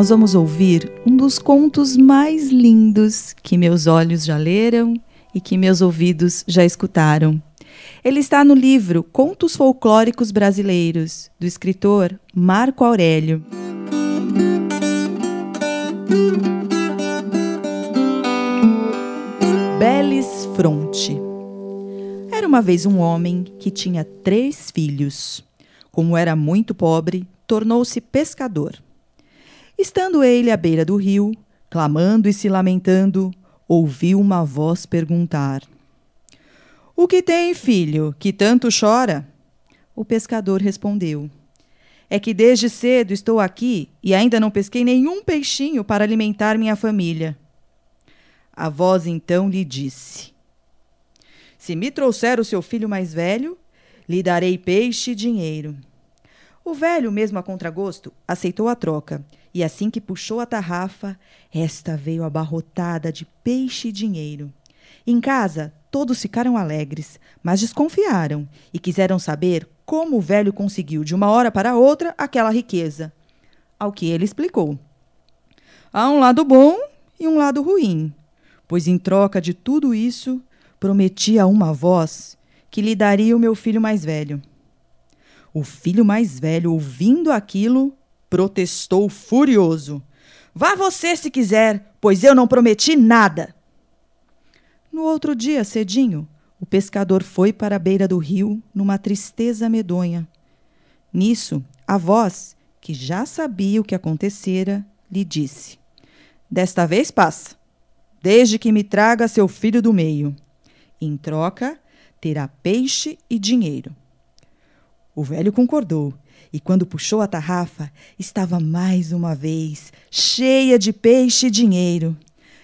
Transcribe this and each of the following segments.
Nós vamos ouvir um dos contos mais lindos que meus olhos já leram e que meus ouvidos já escutaram. Ele está no livro Contos Folclóricos Brasileiros, do escritor Marco Aurélio. Belis Fronte. Era uma vez um homem que tinha três filhos. Como era muito pobre, tornou-se pescador. Estando ele à beira do rio, clamando e se lamentando, ouviu uma voz perguntar: O que tem, filho, que tanto chora? O pescador respondeu: É que desde cedo estou aqui e ainda não pesquei nenhum peixinho para alimentar minha família. A voz então lhe disse: Se me trouxer o seu filho mais velho, lhe darei peixe e dinheiro. O velho, mesmo a contragosto, aceitou a troca e assim que puxou a tarrafa, esta veio abarrotada de peixe e dinheiro. Em casa, todos ficaram alegres, mas desconfiaram e quiseram saber como o velho conseguiu de uma hora para outra aquela riqueza. Ao que ele explicou: Há um lado bom e um lado ruim, pois em troca de tudo isso, prometi a uma voz que lhe daria o meu filho mais velho. O filho mais velho, ouvindo aquilo, protestou furioso. Vá você se quiser, pois eu não prometi nada. No outro dia, cedinho, o pescador foi para a beira do rio numa tristeza medonha. Nisso, a voz, que já sabia o que acontecera, lhe disse: Desta vez passa, desde que me traga seu filho do meio. Em troca, terá peixe e dinheiro. O velho concordou e quando puxou a tarrafa, estava mais uma vez cheia de peixe e dinheiro.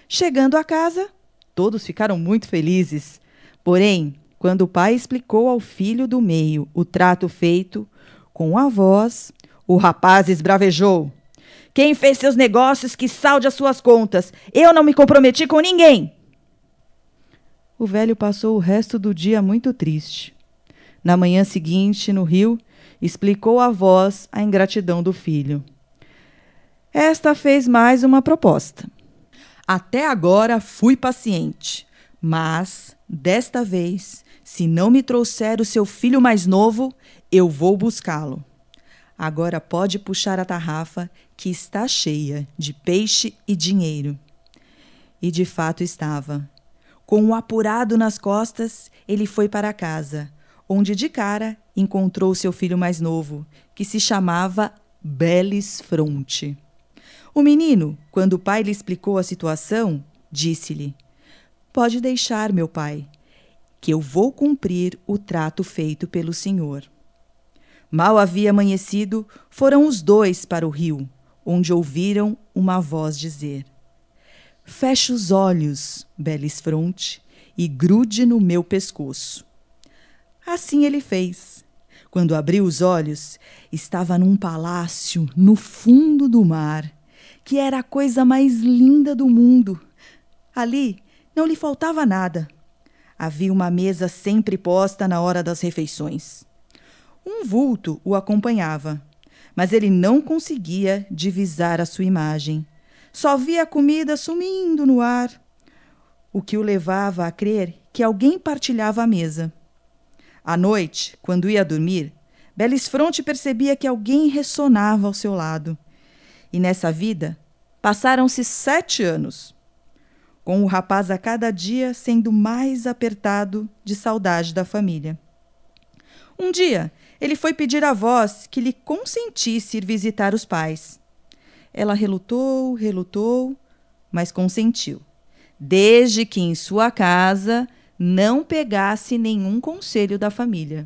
Chegando a casa, todos ficaram muito felizes. Porém, quando o pai explicou ao filho do meio o trato feito, com a voz, o rapaz esbravejou. Quem fez seus negócios que salde as suas contas. Eu não me comprometi com ninguém. O velho passou o resto do dia muito triste. Na manhã seguinte, no rio, explicou a voz a ingratidão do filho. Esta fez mais uma proposta. Até agora fui paciente, mas desta vez, se não me trouxer o seu filho mais novo, eu vou buscá-lo. Agora pode puxar a tarrafa, que está cheia de peixe e dinheiro. E de fato estava. Com o um apurado nas costas, ele foi para casa, onde de cara encontrou seu filho mais novo, que se chamava Belis Fronte. O menino, quando o pai lhe explicou a situação, disse-lhe: Pode deixar, meu pai, que eu vou cumprir o trato feito pelo senhor. Mal havia amanhecido, foram os dois para o rio, onde ouviram uma voz dizer: Feche os olhos, Belis Fronte, e grude no meu pescoço. Assim ele fez. Quando abriu os olhos, estava num palácio no fundo do mar, que era a coisa mais linda do mundo. Ali não lhe faltava nada. Havia uma mesa sempre posta na hora das refeições. Um vulto o acompanhava, mas ele não conseguia divisar a sua imagem. Só via a comida sumindo no ar, o que o levava a crer que alguém partilhava a mesa. À noite, quando ia dormir, Belisfronte percebia que alguém ressonava ao seu lado. E nessa vida, passaram-se sete anos, com o rapaz a cada dia sendo mais apertado de saudade da família. Um dia, ele foi pedir à voz que lhe consentisse ir visitar os pais. Ela relutou, relutou, mas consentiu, desde que em sua casa não pegasse nenhum conselho da família.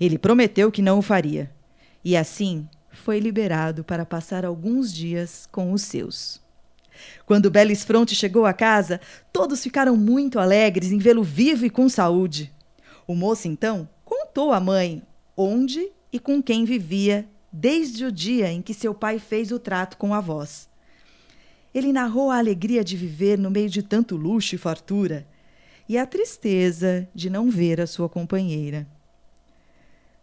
Ele prometeu que não o faria, e assim foi liberado para passar alguns dias com os seus. Quando Belisfronte chegou à casa, todos ficaram muito alegres em vê-lo vivo e com saúde. O moço, então, contou à mãe onde e com quem vivia desde o dia em que seu pai fez o trato com avós. Ele narrou a alegria de viver no meio de tanto luxo e fartura e a tristeza de não ver a sua companheira.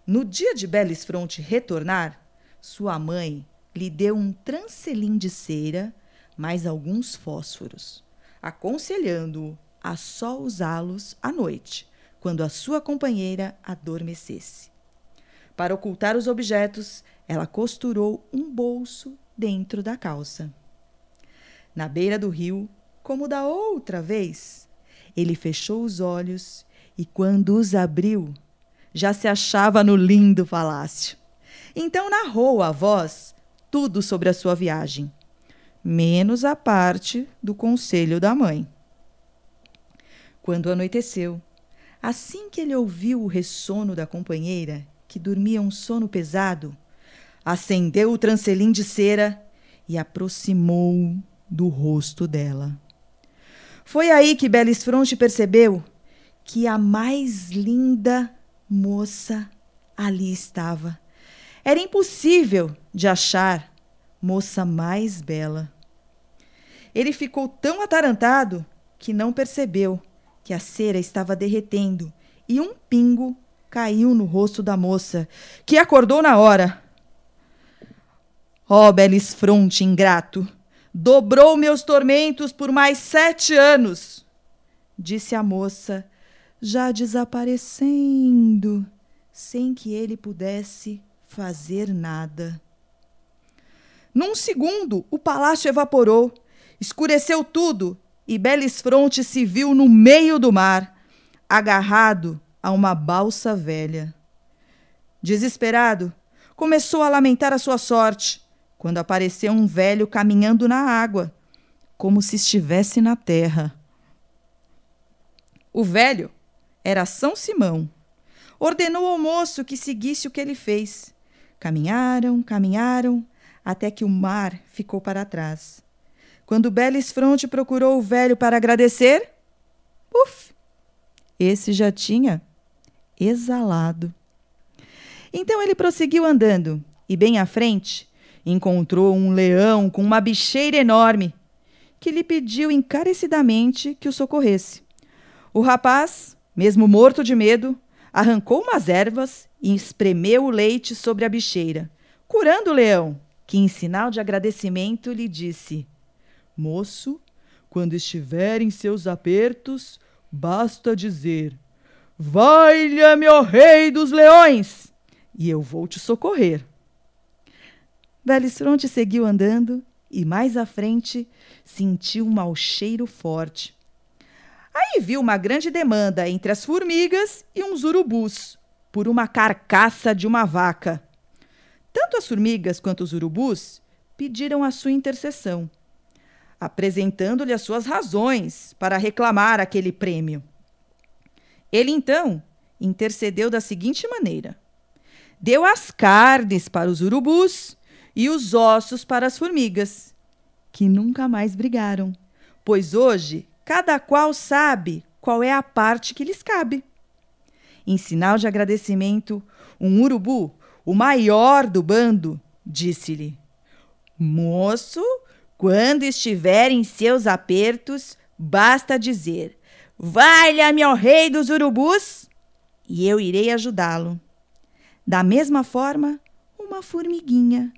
No dia de Belisfronte retornar, sua mãe lhe deu um trancelim de cera mais alguns fósforos, aconselhando-o a só usá-los à noite, quando a sua companheira adormecesse. Para ocultar os objetos, ela costurou um bolso dentro da calça. Na beira do rio, como da outra vez, ele fechou os olhos e, quando os abriu, já se achava no lindo palácio. Então narrou a voz tudo sobre a sua viagem, menos a parte do conselho da mãe. Quando anoiteceu, assim que ele ouviu o ressono da companheira, que dormia um sono pesado, acendeu o trancelim de cera e aproximou do rosto dela. Foi aí que Belisfronte percebeu que a mais linda moça ali estava era impossível de achar moça mais bela. Ele ficou tão atarantado que não percebeu que a cera estava derretendo e um pingo caiu no rosto da moça, que acordou na hora. Ó oh, Belisfronte ingrato, dobrou meus tormentos por mais sete anos, disse a moça, já desaparecendo, sem que ele pudesse fazer nada. Num segundo, o palácio evaporou, escureceu tudo e Belisfronte se viu no meio do mar, agarrado a uma balsa velha. Desesperado, começou a lamentar a sua sorte, quando apareceu um velho caminhando na água, como se estivesse na terra. O velho era São Simão. Ordenou ao moço que seguisse o que ele fez. Caminharam, caminharam, até que o mar ficou para trás. Quando Belisfronte procurou o velho para agradecer, uf, esse já tinha exalado. Então ele prosseguiu andando, e bem à frente encontrou um leão com uma bicheira enorme, que lhe pediu encarecidamente que o socorresse. O rapaz, mesmo morto de medo, arrancou umas ervas e espremeu o leite sobre a bicheira, curando o leão, que, em sinal de agradecimento, lhe disse: Moço, quando estiver em seus apertos, basta dizer: Vai-lhe, ó rei dos leões, e eu vou te socorrer. Belisfronte seguiu andando e, mais à frente, sentiu um mau cheiro forte. Aí viu uma grande demanda entre as formigas e uns urubus por uma carcaça de uma vaca. Tanto as formigas quanto os urubus pediram a sua intercessão, apresentando-lhe as suas razões para reclamar aquele prêmio. Ele então intercedeu da seguinte maneira: deu as carnes para os urubus e os ossos para as formigas, que nunca mais brigaram, pois hoje cada qual sabe qual é a parte que lhes cabe. Em sinal de agradecimento, um urubu, o maior do bando, disse-lhe: Moço, quando estiver em seus apertos, basta dizer: Valha-me, ó rei dos urubus, e eu irei ajudá-lo. Da mesma forma, uma formiguinha.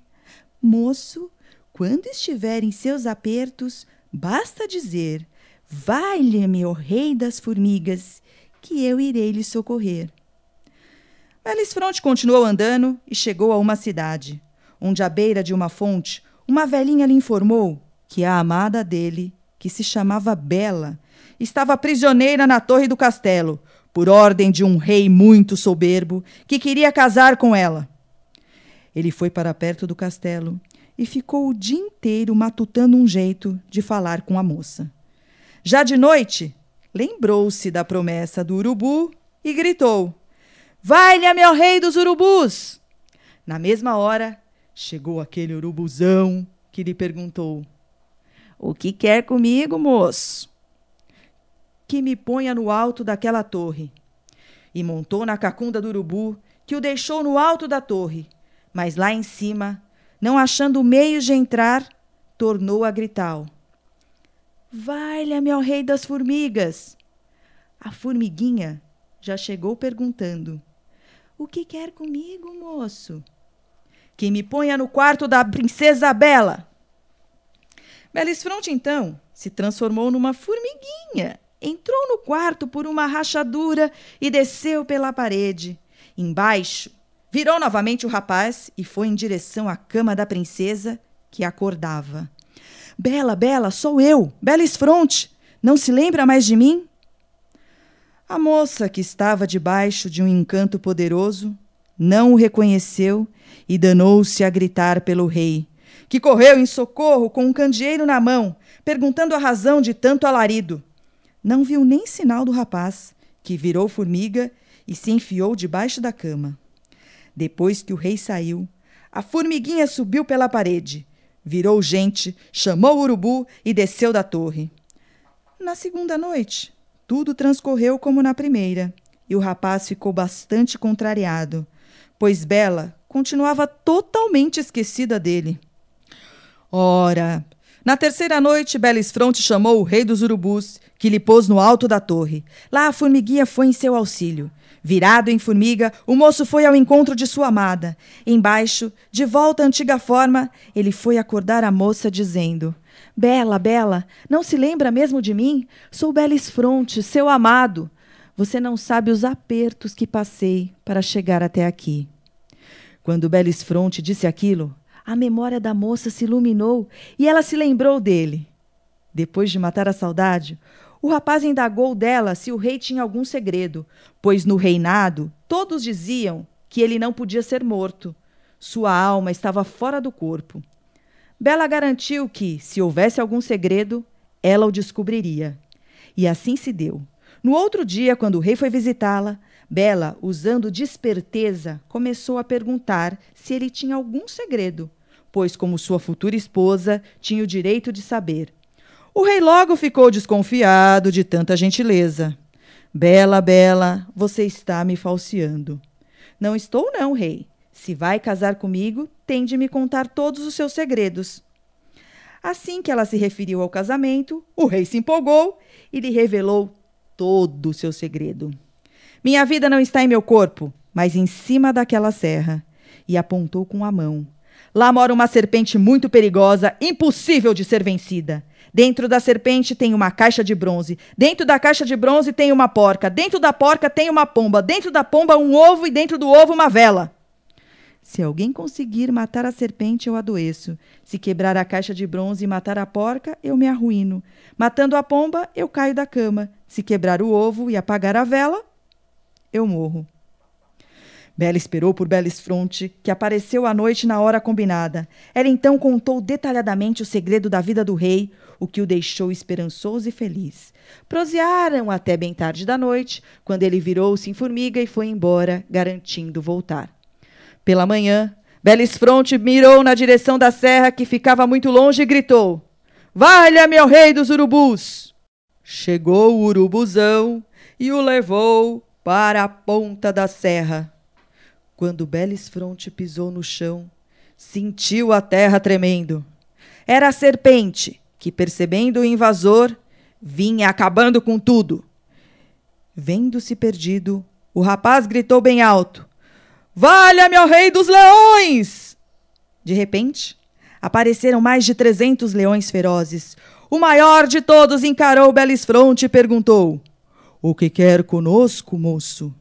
Moço, quando estiver em seus apertos, basta dizer: Valha-me, ó rei das formigas, que eu irei lhe socorrer. Belisfronte continuou andando e chegou a uma cidade, onde, à beira de uma fonte, uma velhinha lhe informou que a amada dele, que se chamava Bela, estava prisioneira na torre do castelo, por ordem de um rei muito soberbo que queria casar com ela. Ele foi para perto do castelo e ficou o dia inteiro matutando um jeito de falar com a moça. Já de noite, lembrou-se da promessa do urubu e gritou: Vai-lhe, meu rei dos urubus! Na mesma hora, chegou aquele urubuzão que lhe perguntou: O que quer comigo, moço? Que me ponha no alto daquela torre. E montou na cacunda do urubu, que o deixou no alto da torre. Mas lá em cima, não achando meios de entrar, tornou a gritar: Valha-me, ó rei das formigas! A formiguinha já chegou perguntando: O que quer comigo, moço? Que me ponha no quarto da princesa Bela. Belisfronte, então, se transformou numa formiguinha. Entrou no quarto por uma rachadura e desceu pela parede. Embaixo, virou novamente o rapaz e foi em direção à cama da princesa, que acordava. Bela, Bela, sou eu, Belisfronte. Não se lembra mais de mim? A moça, que estava debaixo de um encanto poderoso, não o reconheceu e danou-se a gritar pelo rei, que correu em socorro com um candeeiro na mão, perguntando a razão de tanto alarido. Não viu nem sinal do rapaz, que virou formiga e se enfiou debaixo da cama. Depois que o rei saiu, a formiguinha subiu pela parede, virou gente, chamou o urubu e desceu da torre. Na segunda noite, tudo transcorreu como na primeira, e o rapaz ficou bastante contrariado, pois Bela continuava totalmente esquecida dele. Ora, na terceira noite, Belisfronte chamou o rei dos urubus, que lhe pôs no alto da torre. Lá a formiguinha foi em seu auxílio. Virado em formiga, o moço foi ao encontro de sua amada. Embaixo, de volta à antiga forma, ele foi acordar a moça, dizendo: Bela, Bela, não se lembra mesmo de mim? Sou Belisfronte, seu amado. Você não sabe os apertos que passei para chegar até aqui. Quando Belisfronte disse aquilo, a memória da moça se iluminou e ela se lembrou dele. Depois de matar a saudade, o rapaz indagou dela se o rei tinha algum segredo, pois no reinado todos diziam que ele não podia ser morto. Sua alma estava fora do corpo. Bela garantiu que, se houvesse algum segredo, ela o descobriria. E assim se deu. No outro dia, quando o rei foi visitá-la, Bela, usando desperteza, começou a perguntar se ele tinha algum segredo, pois, como sua futura esposa, tinha o direito de saber. O rei logo ficou desconfiado de tanta gentileza. Bela, Bela, você está me falseando. Não estou, não, rei. Se vai casar comigo, tem de me contar todos os seus segredos. Assim que ela se referiu ao casamento, o rei se empolgou e lhe revelou todo o seu segredo. Minha vida não está em meu corpo, mas em cima daquela serra. E apontou com a mão. Lá mora uma serpente muito perigosa, impossível de ser vencida. Dentro da serpente tem uma caixa de bronze. Dentro da caixa de bronze tem uma porca. Dentro da porca tem uma pomba. Dentro da pomba, um ovo. E dentro do ovo, uma vela. Se alguém conseguir matar a serpente, eu adoeço. Se quebrar a caixa de bronze e matar a porca, eu me arruíno. Matando a pomba, eu caio da cama. Se quebrar o ovo e apagar a vela, eu morro. Bela esperou por Belisfronte, que apareceu à noite na hora combinada. Ela então contou detalhadamente o segredo da vida do rei, o que o deixou esperançoso e feliz. Prosearam até bem tarde da noite, quando ele virou-se em formiga e foi embora, garantindo voltar. Pela manhã, Belisfronte mirou na direção da serra que ficava muito longe e gritou: Valha, meu rei dos urubus! Chegou o urubuzão e o levou para a ponta da serra. Quando Belisfronte pisou no chão, sentiu a terra tremendo. Era a serpente que, percebendo o invasor, vinha acabando com tudo. Vendo-se perdido, o rapaz gritou bem alto: Valha, meu rei dos leões! De repente, apareceram mais de trezentos leões ferozes. O maior de todos encarou Belisfronte e perguntou: O que quer conosco, moço?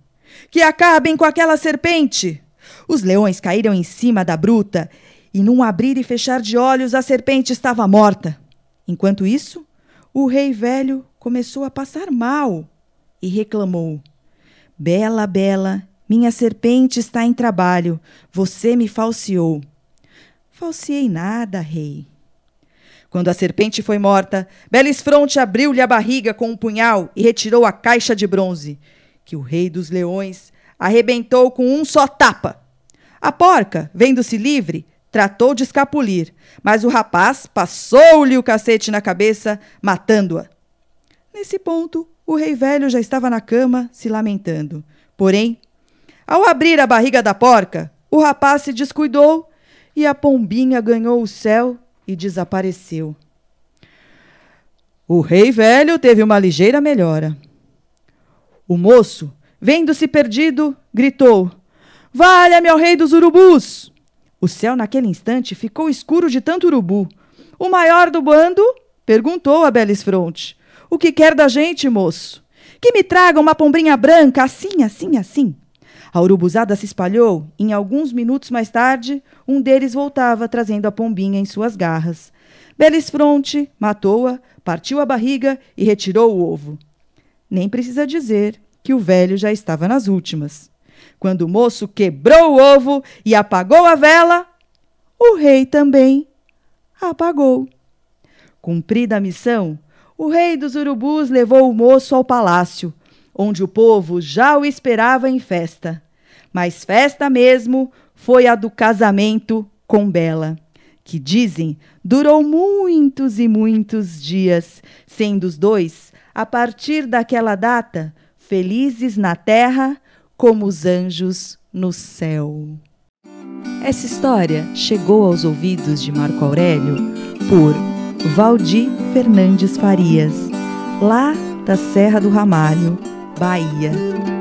Que acabem com aquela serpente! Os leões caíram em cima da bruta e, num abrir e fechar de olhos, a serpente estava morta. Enquanto isso, o rei velho começou a passar mal e reclamou: Bela, bela, minha serpente está em trabalho. Você me falseou. Falseei nada, rei. Quando a serpente foi morta, Belisfronte abriu-lhe a barriga com um punhal e retirou a caixa de bronze, que o rei dos leões arrebentou com um só tapa. A porca, vendo-se livre, tratou de escapulir, mas o rapaz passou-lhe o cacete na cabeça, matando-a. Nesse ponto, o rei velho já estava na cama, se lamentando. Porém, ao abrir a barriga da porca, o rapaz se descuidou e a pombinha ganhou o céu e desapareceu. O rei velho teve uma ligeira melhora. O moço, vendo-se perdido, gritou: Valha-me ao rei dos urubus! O céu naquele instante ficou escuro de tanto urubu. O maior do bando perguntou a Belisfronte: O que quer da gente, moço? Que me traga uma pombrinha branca, assim, assim, assim. A urubuzada se espalhou em alguns minutos mais tarde, um deles voltava trazendo a pombinha em suas garras. Belisfronte matou-a, partiu a barriga e retirou o ovo. Nem precisa dizer que o velho já estava nas últimas. Quando o moço quebrou o ovo e apagou a vela, o rei também apagou. Cumprida a missão, o rei dos urubus levou o moço ao palácio, onde o povo já o esperava em festa. Mas festa mesmo foi a do casamento com Bela que dizem durou muitos e muitos dias, sendo os dois, a partir daquela data, felizes na terra como os anjos no céu. Essa história chegou aos ouvidos de Marco Aurélio por Valdir Fernandes Farias, lá da Serra do Ramalho, Bahia.